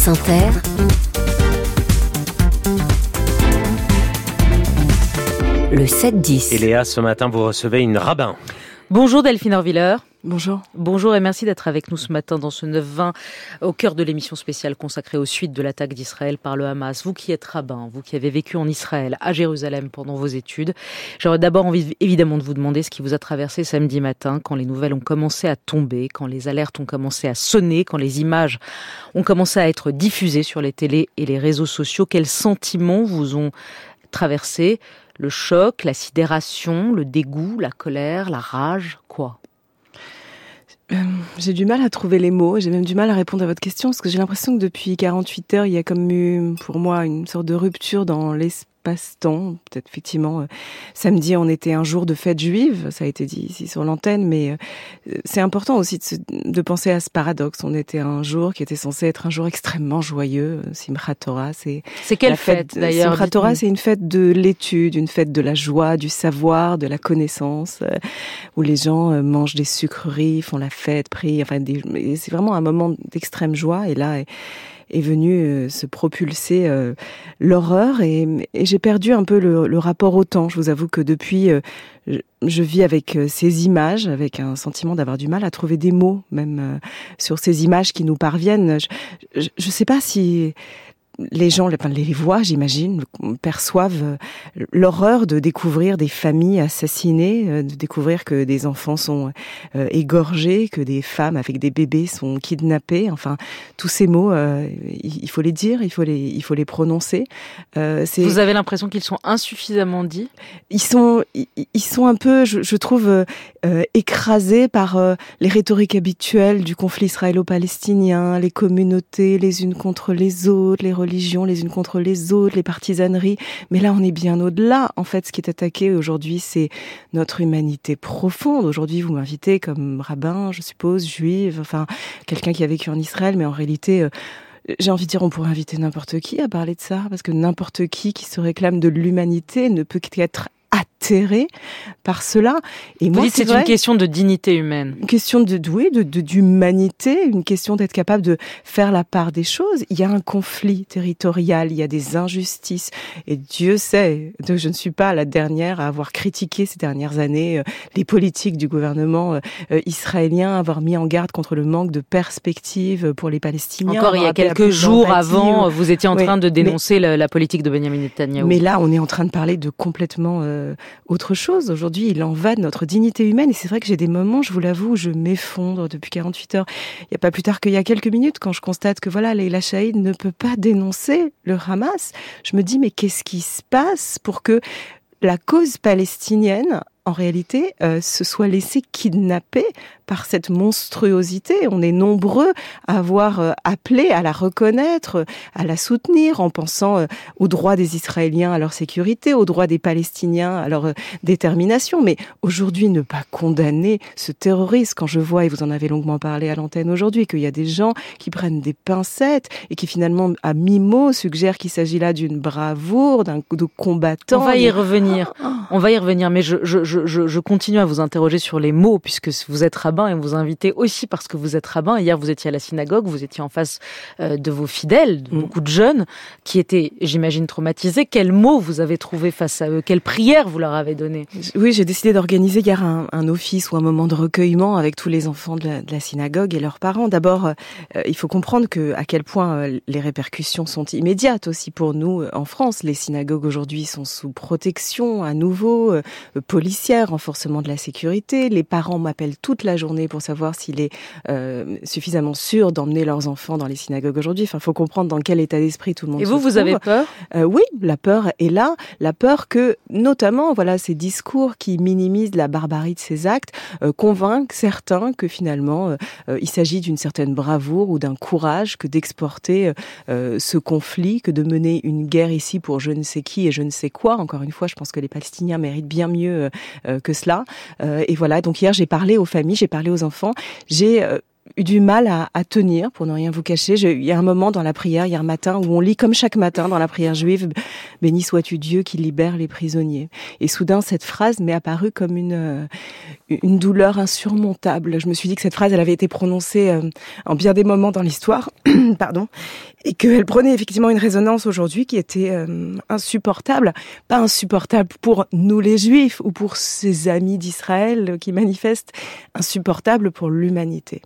France Inter, le 7-10. Et Léa, ce matin, vous recevez une rabbin. Bonjour Delphine Orviller. Bonjour. Bonjour et merci d'être avec nous ce matin dans ce 9-20 au cœur de l'émission spéciale consacrée aux suites de l'attaque d'Israël par le Hamas. Vous qui êtes rabbin, vous qui avez vécu en Israël, à Jérusalem pendant vos études, j'aurais d'abord envie évidemment de vous demander ce qui vous a traversé samedi matin quand les nouvelles ont commencé à tomber, quand les alertes ont commencé à sonner, quand les images ont commencé à être diffusées sur les télés et les réseaux sociaux. Quels sentiments vous ont traversé Le choc, la sidération, le dégoût, la colère, la rage, quoi? Euh, j'ai du mal à trouver les mots, j'ai même du mal à répondre à votre question parce que j'ai l'impression que depuis 48 heures, il y a comme eu pour moi une sorte de rupture dans l'espace passe-temps. Peut-être effectivement, euh, samedi, on était un jour de fête juive, ça a été dit ici sur l'antenne, mais euh, c'est important aussi de, de, penser à ce paradoxe. On était un jour qui était censé être un jour extrêmement joyeux. Simchat Torah, c'est c'est quelle fête, d'ailleurs Simchat Torah, c'est une fête de l'étude, une fête de la joie, du savoir, de la connaissance, euh, où les gens mangent des sucreries, font la fête, prient. Enfin, c'est vraiment un moment d'extrême joie. Et là est venu euh, se propulser euh, l'horreur et, j'ai perdu un peu le, rapport au temps. Je vous avoue que depuis, euh, je, vis avec ces images, avec un sentiment d'avoir du mal à trouver des mots, même sur ces images qui nous parviennent. Je ne sais pas si les gens, les voix, j'imagine, perçoivent euh, l'horreur de découvrir des familles assassinées, euh, de découvrir que des enfants sont euh, égorgés, que des femmes avec des bébés sont kidnappés. Enfin, tous ces mots, il faut les dire, il faut les, il faut les prononcer. Vous avez l'impression qu'ils sont insuffisamment dits? Ils sont, ils sont un peu, je, trouve, écrasés par les rhétoriques habituelles du conflit israélo-palestinien, les communautés les unes contre les autres, les religions les unes contre les autres, les partisaneries. Mais là, on est bien au-delà. En fait, ce qui est attaqué aujourd'hui, c'est notre humanité profonde. Aujourd'hui, vous m'invitez comme rabbin, je suppose, juive, enfin, quelqu'un qui a vécu en Israël, mais en réalité, euh, j'ai envie de dire, on pourrait inviter n'importe qui à parler de ça, parce que n'importe qui qui se réclame de l'humanité ne peut qu'être atterré par cela. Et Vous dites c'est une question de dignité humaine. Une question de oui, de d'humanité, une question d'être capable de faire la part des choses. Il y a un conflit territorial, il y a des injustices, et Dieu sait, je ne suis pas la dernière à avoir critiqué ces dernières années euh, les politiques du gouvernement euh, euh, israélien, avoir mis en garde contre le manque de perspectives pour les Palestiniens. Encore il y a quelques jours avant, vous étiez en train de dénoncer la, politique de Benjamin Netanyahu. Mais là, on est en train de parler de complètement euh, autre chose. Aujourd'hui, il en va de notre dignité humaine. Et c'est vrai que j'ai des moments, je vous l'avoue, je m'effondre depuis 48 heures. Il n'y a pas plus tard qu'il y a quelques minutes, quand je constate que voilà, Leila Shahid ne peut pas dénoncer le Hamas. Je me dis, mais qu'est-ce qui se passe pour que la cause palestinienne en réalité, euh, se soit laissé kidnapper par cette monstruosité. On est nombreux à avoir euh, appelé à la reconnaître, à la soutenir en pensant euh, aux droits des Israéliens à leur sécurité, aux droits des Palestiniens à leur détermination. Mais aujourd'hui, ne pas condamner ce terrorisme, quand je vois, et vous en avez longuement parlé à l'antenne aujourd'hui, qu'il y a des gens qui prennent des pincettes et qui finalement, à mi-mot, suggèrent qu'il s'agit là d'une bravoure, d'un de combattant. On va y revenir. On va y revenir, mais je, je je, continue à vous interroger sur les mots, puisque vous êtes rabbin et vous invitez aussi parce que vous êtes rabbin. Hier, vous étiez à la synagogue, vous étiez en face euh, de vos fidèles, de mm. beaucoup de jeunes qui étaient, j'imagine, traumatisés. Quels mots vous avez trouvé face à eux? Quelles prières vous leur avez données Oui, j'ai décidé d'organiser hier un, un, office ou un moment de recueillement avec tous les enfants de la, synagogue et leurs parents. D'abord, euh, il faut comprendre que à quel point euh, les répercussions sont immédiates aussi pour nous en France. Les synagogues aujourd'hui sont sous protection à nouveau policière renforcement de la sécurité. Les parents m'appellent toute la journée pour savoir s'il est euh, suffisamment sûr d'emmener leurs enfants dans les synagogues aujourd'hui. Enfin, il faut comprendre dans quel état d'esprit tout le monde. Et vous, vous avez peur? Euh, Oui, la peur est là. La peur que, notamment, voilà, ces discours qui minimisent la barbarie de ces actes euh, convainquent certains que finalement, il s'agit d'une certaine bravoure ou d'un courage que d'exporter ce conflit, que de mener une guerre ici pour je ne sais qui et je ne sais quoi. Encore une fois, je pense que les Palestiniens méritent bien mieux euh, que cela. Euh, et voilà, donc hier j'ai parlé aux familles, j'ai parlé aux enfants, j'ai euh, eu du mal à, tenir, pour ne rien vous cacher. Il y a un moment dans la prière, hier matin, où on lit comme chaque matin dans la prière juive, Béni sois-tu Dieu qui libère les prisonniers. Et soudain, cette phrase m'est apparue comme une, euh, une douleur insurmontable. Je me suis dit que cette phrase, elle avait été prononcée euh, en bien des moments dans l'histoire, pardon, et qu'elle prenait effectivement une résonance aujourd'hui qui était euh, insupportable. Pas insupportable pour nous les Juifs ou pour ses amis d'Israël qui manifestent, insupportable pour l'humanité.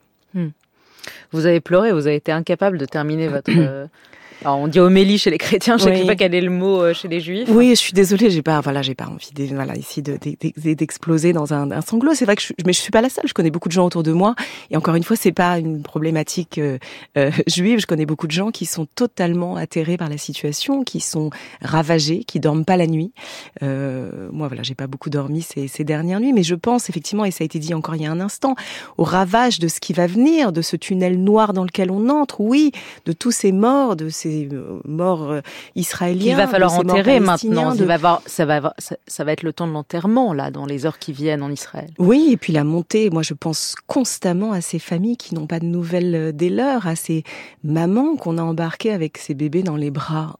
Vous avez pleuré, vous avez été incapable de terminer votre, euh, alors on dit homélie chez les chrétiens, je ne sais pas quel est le mot euh, chez les juifs. Oui, je suis désolée, j'ai pas, voilà, j'ai pas envie de, voilà, ici d'exploser de, dans un, un, sanglot. C'est vrai que je, mais je suis pas la seule. Je connais beaucoup de gens autour de moi. Et encore une fois, c'est pas une problématique euh, euh, juive. Je connais beaucoup de gens qui sont totalement atterrés par la situation, qui sont ravagés, qui dorment pas la nuit. Euh, moi, voilà, j'ai pas beaucoup dormi ces, ces dernières nuits, mais je pense effectivement, et ça a été dit encore il y a un instant, au ravage de ce qui va venir, de ce tunnel noir dans lequel on entre. Oui, de tous ces morts, de ces euh, morts euh, israéliens. Il va falloir enterrer maintenant. ça, va, ça, va être le temps de l'enterrement, là, dans les heures qui viennent en Israël. Oui, et puis la montée. Moi, je pense constamment à ces familles qui n'ont pas de nouvelles euh, des leurs, à ces mamans qu'on a embarquées avec ces bébés dans les bras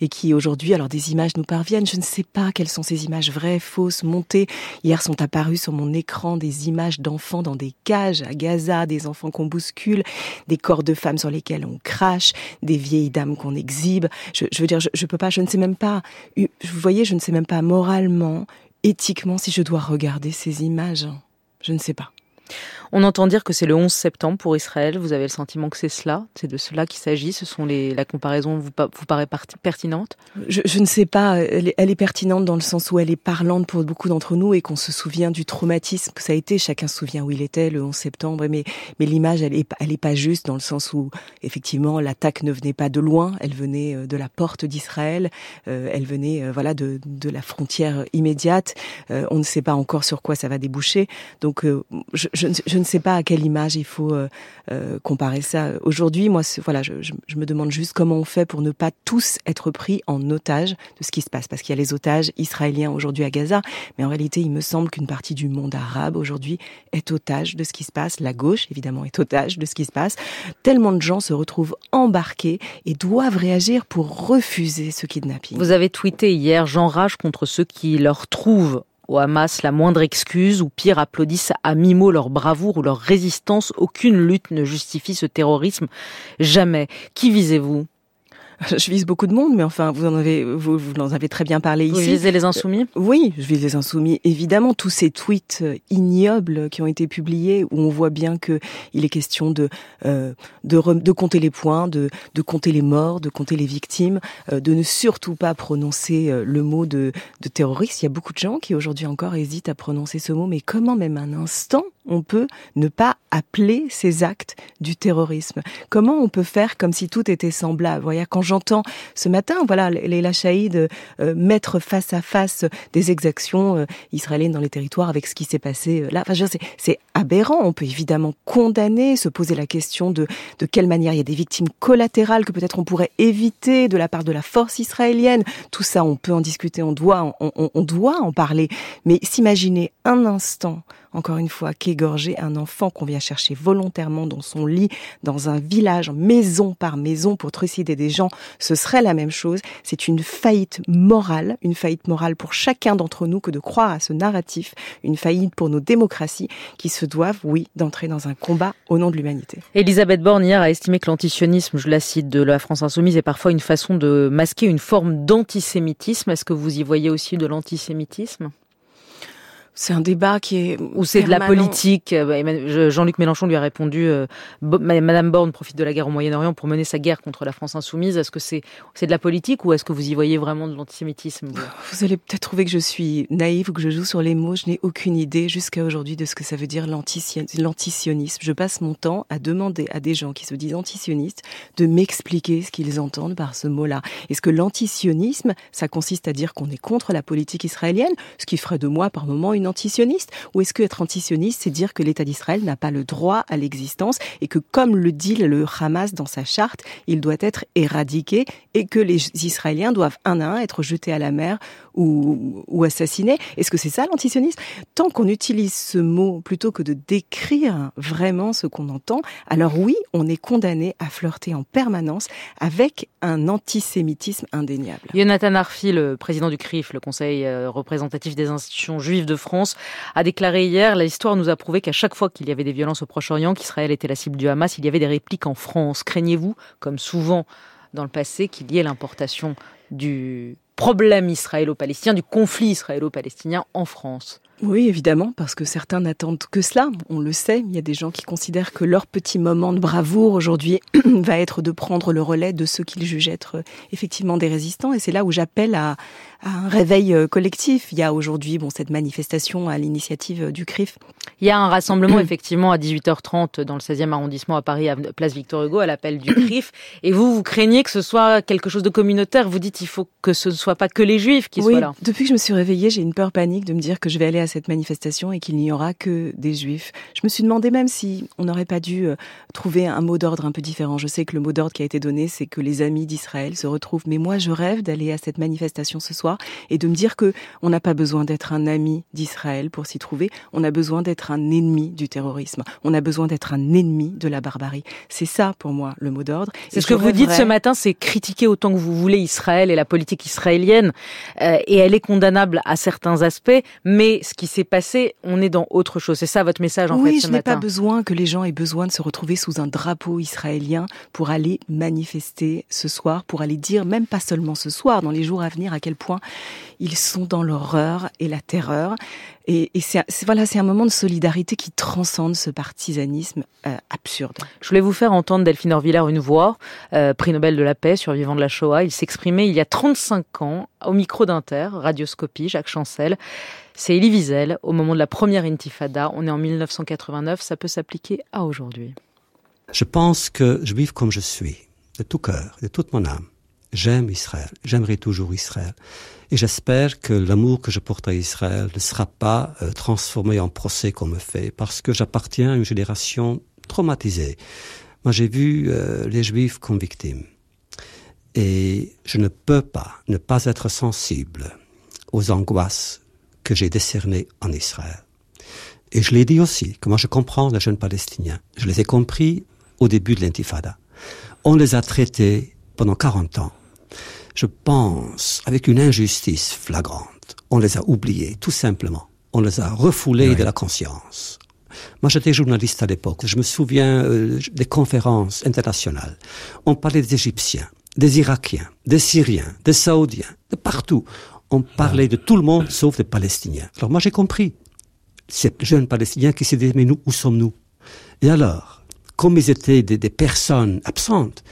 et qui aujourd'hui, alors des images nous parviennent. Je ne sais pas quelles sont ces images vraies, fausses, montées. Hier sont apparues sur mon écran des images d'enfants dans des cages à Gaza, des enfants qu'on bouscule, des corps de femmes sur lesquels on crache, des vieilles dames qu'on exhibe. Je, veux dire, je, peux pas, je ne sais même pas. Vous voyez, je ne sais même pas moralement, éthiquement, si je dois regarder ces images. Je ne sais pas. On entend dire que c'est le 11 septembre pour Israël. Vous avez le sentiment que c'est cela? C'est de cela qu'il s'agit? Ce sont les, la comparaison vous, vous paraît pertinente? Je, je, ne sais pas. Elle est, elle est, pertinente dans le sens où elle est parlante pour beaucoup d'entre nous et qu'on se souvient du traumatisme que ça a été. Chacun se souvient où il était le 11 septembre. Mais, mais l'image, elle est, elle est pas juste dans le sens où, effectivement, l'attaque ne venait pas de loin. Elle venait euh, de la porte d'Israël. Euh, elle venait, euh, voilà, de, de la frontière immédiate. on ne sait pas encore sur quoi ça va déboucher. Donc, je, je, je je ne sais pas à quelle image il faut euh, euh, comparer ça. Aujourd'hui, moi, voilà, je, je, me demande juste comment on fait pour ne pas tous être pris en otage de ce qui se passe, parce qu'il y a les otages israéliens aujourd'hui à Gaza, mais en réalité, il me semble qu'une partie du monde arabe aujourd'hui est otage de ce qui se passe. La gauche, évidemment, est otage de ce qui se passe. Tellement de gens se retrouvent embarqués et doivent réagir pour refuser ce kidnapping. Vous avez tweeté hier, j'enrage contre ceux qui leur trouvent au Hamas la moindre excuse ou pire applaudissent à mi-mot leur bravoure ou leur résistance. Aucune lutte ne justifie ce terrorisme. Jamais. Qui visez-vous? je vise beaucoup de monde, mais enfin, vous en avez, vous, vous en avez très bien parlé ici. Vous visez les insoumis? Oui, je vise les insoumis. Évidemment, tous ces tweets euh, ignobles qui ont été publiés, où on voit bien que il est question de euh, de, de, compter les points, de, de compter les morts, de compter les victimes, euh, de ne surtout pas prononcer euh, le mot de, de terroriste. Il y a beaucoup de gens qui aujourd'hui encore hésitent à prononcer ce mot, mais comment même un instant on peut ne pas appeler ces actes du terrorisme? Comment on peut faire comme si tout était semblable? Voyez, quand j'entends ce matin, voilà, les Lachaïd euh, mettre face à face des exactions euh, israéliennes dans les territoires avec ce qui s'est passé euh, là, enfin, c'est aberrant. On peut évidemment condamner, se poser la question de de quelle manière il y a des victimes collatérales que peut-être on pourrait éviter de la part de la force israélienne. Tout ça, on peut en discuter, on doit, on, on, on doit en parler. Mais s'imaginer un instant encore une fois, qu'égorger un enfant qu'on vient chercher volontairement dans son lit, dans un village, maison par maison, pour trucider des gens, ce serait la même chose. C'est une faillite morale, une faillite morale pour chacun d'entre nous que de croire à ce narratif, une faillite pour nos démocraties qui se doivent, oui, d'entrer dans un combat au nom de l'humanité. Elisabeth Borne hier a estimé que l'antisionisme, je la cite, de la France insoumise est parfois une façon de masquer une forme d'antisémitisme. Est-ce que vous y voyez aussi de l'antisémitisme? C'est un débat qui est ou c'est de la politique. Euh, bah, Jean-Luc Mélenchon lui a répondu euh, Madame Borne profite de la guerre au Moyen-Orient pour mener sa guerre contre la France insoumise. Est-ce que c'est c'est de la politique ou est-ce que vous y voyez vraiment de l'antisémitisme Vous? Allez peut-être trouver que je suis naïve ou que je joue sur les mots. Je n'ai aucune idée jusqu'à aujourd'hui de ce que ça veut dire l'antisionisme. Je passe mon temps à demander à des gens qui se disent antisionistes de m'expliquer ce qu'ils entendent par ce mot-là. Est-ce que l'antisionisme, ça consiste à dire qu'on est contre la politique israélienne, ce qui ferait de moi par moment une une antisioniste Ou est-ce que être antisioniste, c'est dire que l'État d'Israël n'a pas le droit à l'existence et que, comme le dit le Hamas dans sa charte, il doit être éradiqué et que les Israéliens doivent un à un être jetés à la mer ou, assassinés Est-ce que c'est ça l'antisionisme? Tant qu'on utilise ce mot plutôt que de décrire vraiment ce qu'on entend, alors oui, on est condamné à flirter en permanence avec un antisémitisme indéniable. Jonathan Arfi, le président du CRIF, le Conseil euh, représentatif des institutions juives de France, a déclaré hier l'histoire nous a prouvé qu'à chaque fois qu'il y avait des violences au Proche-Orient, qu'Israël était la cible du Hamas, il y avait des répliques en France. Craignez-vous, comme souvent dans le passé, qu'il y ait l'importation du problème israélo-palestinien, du conflit israélo-palestinien en France? Oui, évidemment, parce que certains n'attendent que cela. On le sait, il y a des gens qui considèrent que leur petit moment de bravoure aujourd'hui va être de prendre le relais de ceux qu'ils jugent être euh, effectivement des résistants. Et c'est là où j'appelle à, un réveil euh, collectif. Il y a aujourd'hui bon, cette manifestation à l'initiative euh, du CRIF. Il y a un rassemblement effectivement à 18h30 dans le 16e arrondissement à Paris, à Place Victor Hugo, à l'appel du CRIF. Et vous, vous craignez que ce soit quelque chose de communautaire. Vous dites il faut que ce ne soit pas que les juifs qui soient là. Depuis que je me suis réveillée, j'ai une peur panique de me dire que je vais aller à cette manifestation et qu'il n'y aura que des juifs. Je me suis demandé même si on n'aurait pas dû euh, trouver un mot d'ordre un peu différent. Je sais que le mot d'ordre qui a été donné, c'est que les amis d'Israël se retrouvent. Mais moi, je rêve d'aller à cette manifestation ce soir et de me dire que on n'a pas besoin d'être un ami d'Israël pour s'y trouver. On a besoin d'être un ennemi du terrorisme. On a besoin d'être un ennemi de la barbarie. C'est ça, pour moi, le mot d'ordre. C'est ce que vous dites ce matin, c'est critiquer autant que vous voulez Israël et la politique israélienne. Euh, et elle est condamnable à certains aspects, mais ce qui s'est passé, on est dans autre chose. C'est ça votre message en fait ce matin. Oui, je n'ai pas besoin que les gens aient besoin de se retrouver sous un drapeau israélien pour aller manifester ce soir, pour aller dire, même pas seulement ce soir, dans les jours à venir, à quel point ils sont dans l'horreur et la terreur. Et, c'est voilà, c'est un moment de solidarité qui transcende ce partisanisme euh, absurde. Je voulais vous faire entendre Delphine Orviller une voix, euh, prix Nobel de la paix, survivant de la Shoah. Il s'exprimait il y a 35 ans au micro d'Inter, Radioscopie, Jacques Chancel. C'est Elie Wiesel au moment de la première intifada. On est en 1989. Ça peut s'appliquer à aujourd'hui. Je pense que juif comme je suis, de tout cœur, de toute mon âme, j'aime Israël. J'aimerai toujours Israël. Et j'espère que l'amour que je porte à Israël ne sera pas euh, transformé en procès qu'on me fait, parce que j'appartiens à une génération traumatisée. Moi, j'ai vu euh, les Juifs comme victimes. Et je ne peux pas ne pas être sensible aux angoisses que j'ai décernées en Israël. Et je l'ai dit aussi, moi je comprends les jeunes Palestiniens. Je les ai compris au début de l'intifada. On les a traités pendant 40 ans je pense, avec une injustice flagrante. On les a oubliés, tout simplement. On les a refoulés de la conscience. Moi, j'étais journaliste à l'époque. Je me souviens euh, des conférences internationales. On parlait des Égyptiens, des Irakiens, des Syriens, des Saoudiens, de partout. On parlait de tout le monde sauf des Palestiniens. Alors moi, j'ai compris. Ces jeunes Palestiniens qui se disaient, mais nous, où sommes-nous? Et alors, comme ils étaient des, des personnes absentes,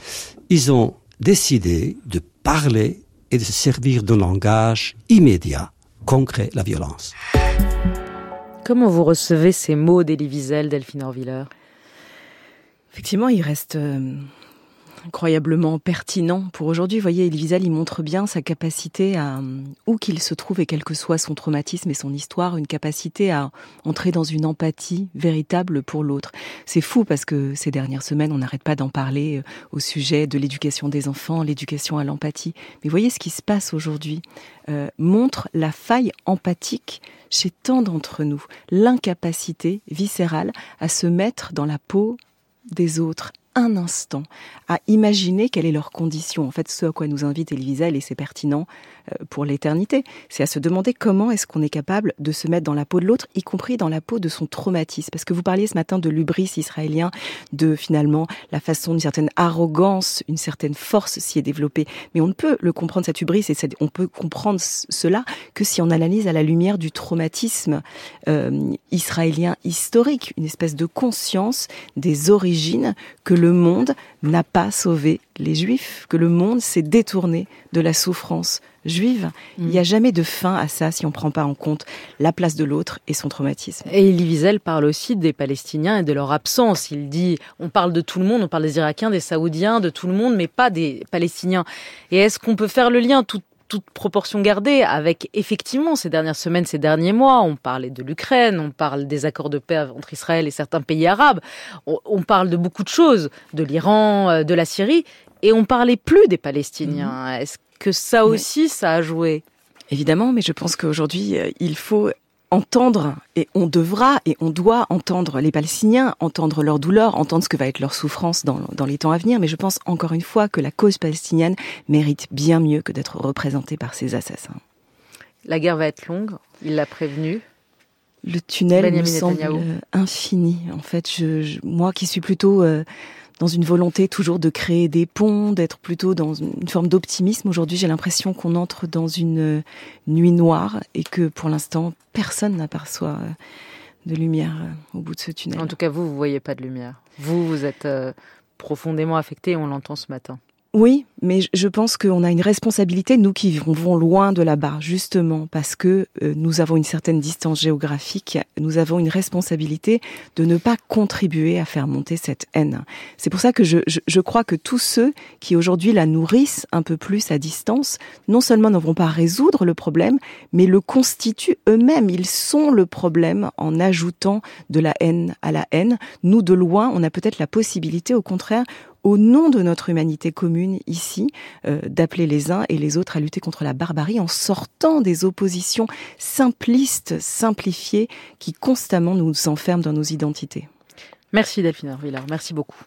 ils ont décidé de parler et de se servir d'un langage immédiat, concret, la violence. Comment vous recevez ces mots d'Elie Wiesel, Delphine Orviller? Effectivement, il reste euh, incroyablement pertinent pour aujourd'hui. Vous voyez, Elie il montre bien sa capacité à, où qu'il se trouve et quel que soit son traumatisme et son histoire, une capacité à entrer dans une empathie véritable pour l'autre. C'est fou parce que ces dernières semaines, on n'arrête pas d'en parler euh, au sujet de l'éducation des enfants, l'éducation à l'empathie. Mais voyez ce qui se passe aujourd'hui euh, montre la faille empathique chez tant d'entre nous, l'incapacité viscérale à se mettre dans la peau des autres, un instant à imaginer quelle est leur condition. En fait, ce à quoi nous invite Elie et c'est pertinent euh, pour l'éternité, c'est à se demander comment est-ce qu'on est capable de se mettre dans la peau de l'autre, y compris dans la peau de son traumatisme. Parce que vous parliez ce matin de l'ubris israélien, de finalement la façon d'une certaine arrogance, une certaine force s'y est développée. Mais on ne peut le comprendre, cette hubris, et on peut comprendre cela que si on analyse à la lumière du traumatisme euh, israélien historique, une espèce de conscience des origines que le monde n'a pas sauvé les Juifs, que le monde s'est détourné de la souffrance juive. Il n'y a mm. jamais de fin à ça si on ne prend pas en compte la place de l'autre et son traumatisme. Et Elie Wiesel parle aussi des Palestiniens et de leur absence. Il dit, on parle de tout le monde, on parle des Irakiens, des Saoudiens, de tout le monde, mais pas des Palestiniens. Et est-ce qu'on peut faire le lien tout toute proportion gardée, avec effectivement ces dernières semaines, ces derniers mois, on parlait de l'Ukraine, on parle des accords de paix entre Israël et certains pays arabes, on, parle de beaucoup de choses, de l'Iran, euh, de la Syrie, et on parlait plus des Palestiniens. Mhm. Est-ce que ça aussi, ça a joué? Évidemment, mais je pense qu'aujourd'hui, euh, il faut entendre, et on devra et on doit entendre les Palestiniens, entendre leur douleur, entendre ce que va être leur souffrance dans, dans les temps à venir. Mais je pense encore une fois que la cause palestinienne mérite bien mieux que d'être représentée par ces assassins. La guerre va être longue, il l'a prévenu. Le tunnel me semble infini. En fait, je, moi qui suis plutôt euh, dans une volonté toujours de créer des ponts, d'être plutôt dans une forme d'optimisme. Aujourd'hui, j'ai l'impression qu'on entre dans une euh, nuit noire et que pour l'instant, personne n'aperçoit euh, de lumière euh, au bout de ce tunnel. En tout cas, vous, vous voyez pas de lumière. Vous, vous êtes profondément affecté, on l'entend ce matin. Oui, mais je pense qu'on a une responsabilité, nous qui vivons loin de là-bas, justement, parce que euh, nous avons une certaine distance géographique, nous avons une responsabilité de ne pas contribuer à faire monter cette haine. C'est pour ça que je, je, crois que tous ceux qui aujourd'hui la nourrissent un peu plus à distance, non seulement ne vont pas résoudre le problème, mais le constituent eux-mêmes. Ils sont le problème en ajoutant de la haine à la haine. Nous, de loin, on a peut-être la possibilité, au contraire, au nom de notre humanité commune ici, euh, d'appeler les uns et les autres à lutter contre la barbarie en sortant des oppositions simplistes, simplifiées, qui constamment nous enferment dans nos identités. Merci Delphine Villard, merci beaucoup.